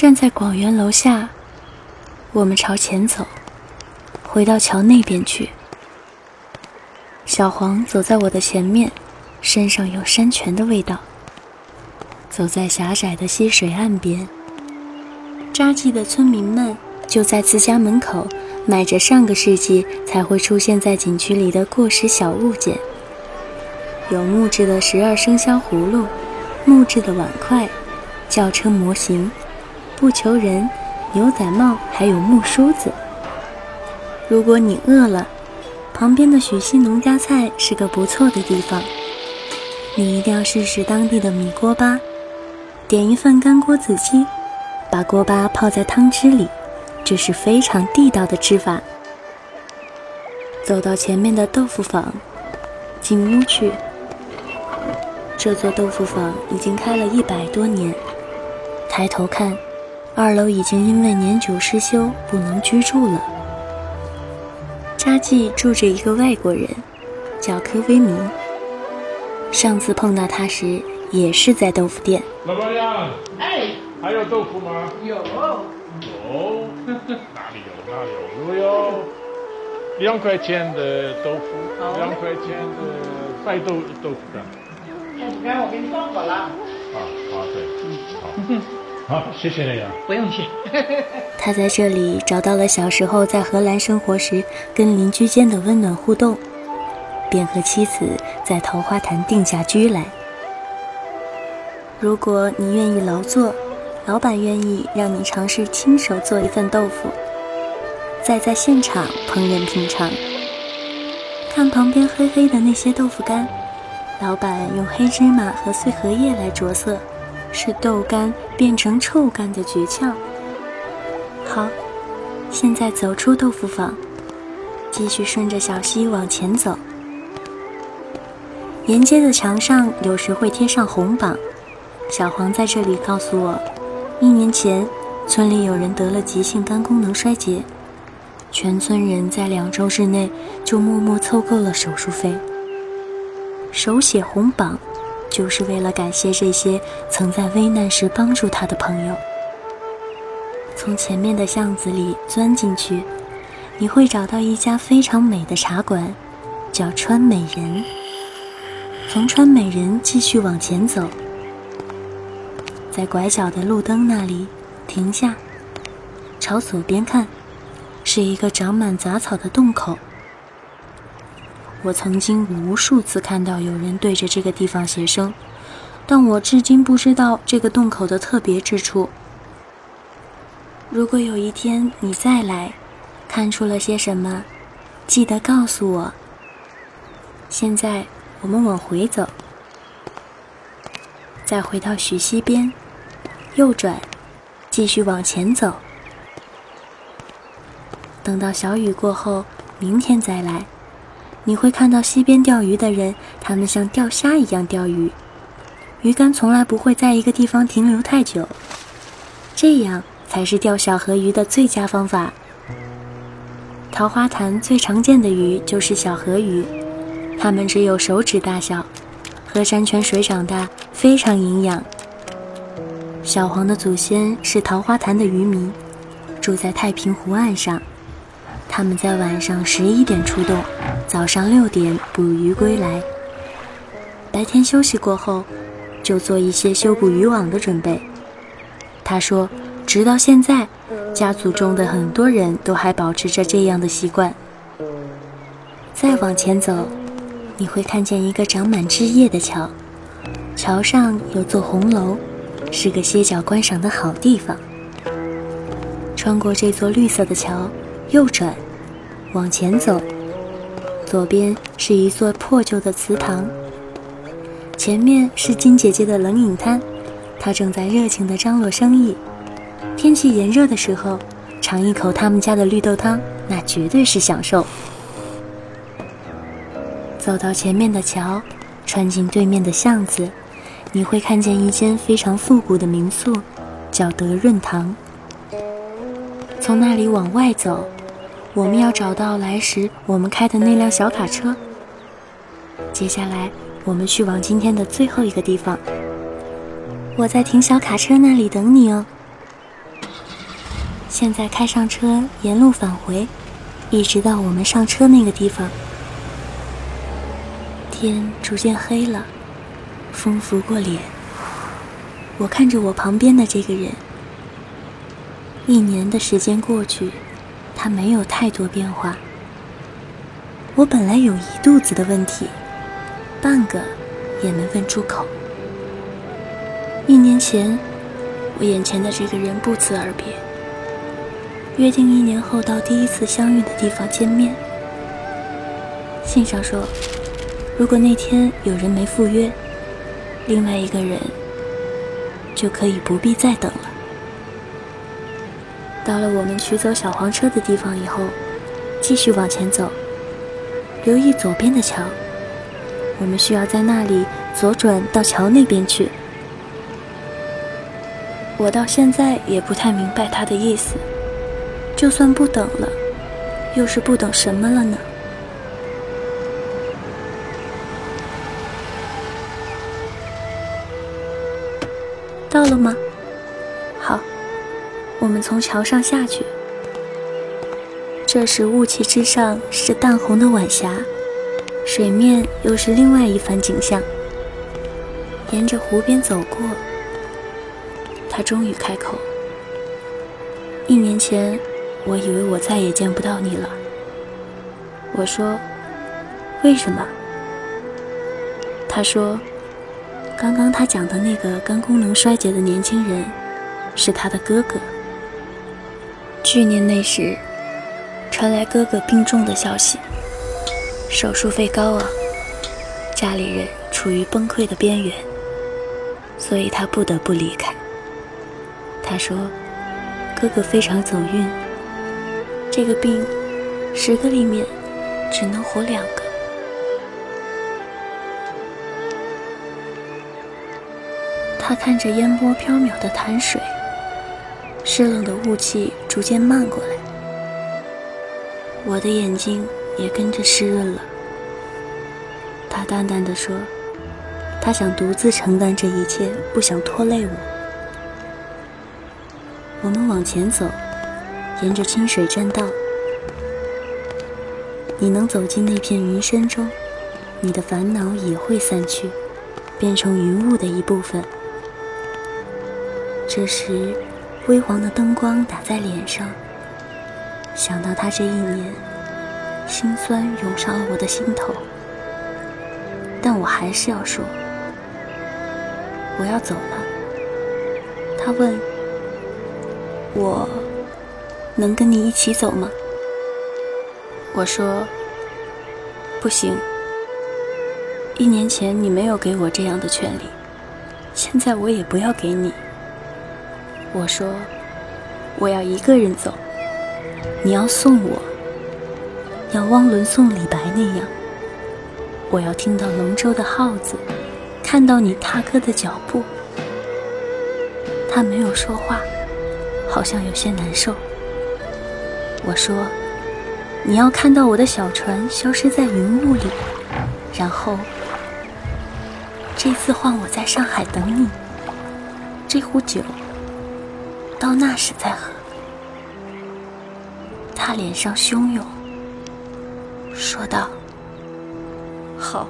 站在广元楼下，我们朝前走，回到桥那边去。小黄走在我的前面，身上有山泉的味道。走在狭窄的溪水岸边，扎记的村民们就在自家门口卖着上个世纪才会出现在景区里的过时小物件，有木质的十二生肖葫芦，木质的碗筷，轿车模型，不求人，牛仔帽，还有木梳子。如果你饿了，旁边的许溪农家菜是个不错的地方，你一定要试试当地的米锅巴。点一份干锅子鸡，把锅巴泡在汤汁里，这是非常地道的吃法。走到前面的豆腐坊，进屋去。这座豆腐坊已经开了一百多年。抬头看，二楼已经因为年久失修，不能居住了。扎记住着一个外国人，叫柯威明。上次碰到他时。也是在豆腐店。老板娘，哎，还有豆腐吗？有。有，哪里有哪里有，有有。两块钱的豆腐，两块钱的白豆豆腐干。豆腐干我给你放好了。啊，好对，好，好，谢谢你啊。不用谢。他在这里找到了小时候在荷兰生活时跟邻居间的温暖互动，便和妻子在桃花潭定下居来。如果你愿意劳作，老板愿意让你尝试亲手做一份豆腐，再在现场烹饪品尝。看旁边黑黑的那些豆腐干，老板用黑芝麻和碎荷叶来着色，是豆干变成臭干的诀窍。好，现在走出豆腐坊，继续顺着小溪往前走。沿街的墙上有时会贴上红榜。小黄在这里告诉我，一年前村里有人得了急性肝功能衰竭，全村人在两周之内就默默凑够了手术费。手写红榜，就是为了感谢这些曾在危难时帮助他的朋友。从前面的巷子里钻进去，你会找到一家非常美的茶馆，叫川美人。从川美人继续往前走。在拐角的路灯那里停下，朝左边看，是一个长满杂草的洞口。我曾经无数次看到有人对着这个地方写生，但我至今不知道这个洞口的特别之处。如果有一天你再来，看出了些什么，记得告诉我。现在我们往回走。再回到许溪边，右转，继续往前走。等到小雨过后，明天再来，你会看到溪边钓鱼的人，他们像钓虾一样钓鱼，鱼竿从来不会在一个地方停留太久，这样才是钓小河鱼的最佳方法。桃花潭最常见的鱼就是小河鱼，它们只有手指大小。喝山泉水长大，非常营养。小黄的祖先是桃花潭的渔民，住在太平湖岸上。他们在晚上十一点出动，早上六点捕鱼归来。白天休息过后，就做一些修补渔网的准备。他说，直到现在，家族中的很多人都还保持着这样的习惯。再往前走。你会看见一个长满枝叶的桥，桥上有座红楼，是个歇脚观赏的好地方。穿过这座绿色的桥，右转，往前走，左边是一座破旧的祠堂，前面是金姐姐的冷饮摊，她正在热情地张罗生意。天气炎热的时候，尝一口他们家的绿豆汤，那绝对是享受。走到前面的桥，穿进对面的巷子，你会看见一间非常复古的民宿，叫德润堂。从那里往外走，我们要找到来时我们开的那辆小卡车。接下来，我们去往今天的最后一个地方。我在停小卡车那里等你哦。现在开上车，沿路返回，一直到我们上车那个地方。天逐渐黑了，风拂过脸。我看着我旁边的这个人，一年的时间过去，他没有太多变化。我本来有一肚子的问题，半个也没问出口。一年前，我眼前的这个人不辞而别，约定一年后到第一次相遇的地方见面。信上说。如果那天有人没赴约，另外一个人就可以不必再等了。到了我们取走小黄车的地方以后，继续往前走，留意左边的桥。我们需要在那里左转到桥那边去。我到现在也不太明白他的意思。就算不等了，又是不等什么了呢？到了吗？我们从桥上下去。这时雾气之上是淡红的晚霞，水面又是另外一番景象。沿着湖边走过，他终于开口：“一年前，我以为我再也见不到你了。”我说：“为什么？”他说。刚刚他讲的那个肝功能衰竭的年轻人，是他的哥哥。去年那时，传来哥哥病重的消息，手术费高昂，家里人处于崩溃的边缘，所以他不得不离开。他说，哥哥非常走运，这个病，十个里面只能活两个。他看着烟波飘渺的潭水，湿冷的雾气逐渐漫过来，我的眼睛也跟着湿润了。他淡淡的说：“他想独自承担这一切，不想拖累我。”我们往前走，沿着清水栈道，你能走进那片云深中，你的烦恼也会散去，变成云雾的一部分。这时，微黄的灯光打在脸上，想到他这一年，心酸涌上了我的心头。但我还是要说，我要走了。他问：“我能跟你一起走吗？”我说：“不行。一年前你没有给我这样的权利，现在我也不要给你。”我说：“我要一个人走，你要送我，要汪伦送李白那样。我要听到龙舟的号子，看到你踏歌的脚步。”他没有说话，好像有些难受。我说：“你要看到我的小船消失在云雾里，然后这次换我在上海等你。这壶酒。”到那时再喝。他脸上汹涌，说道：“好。”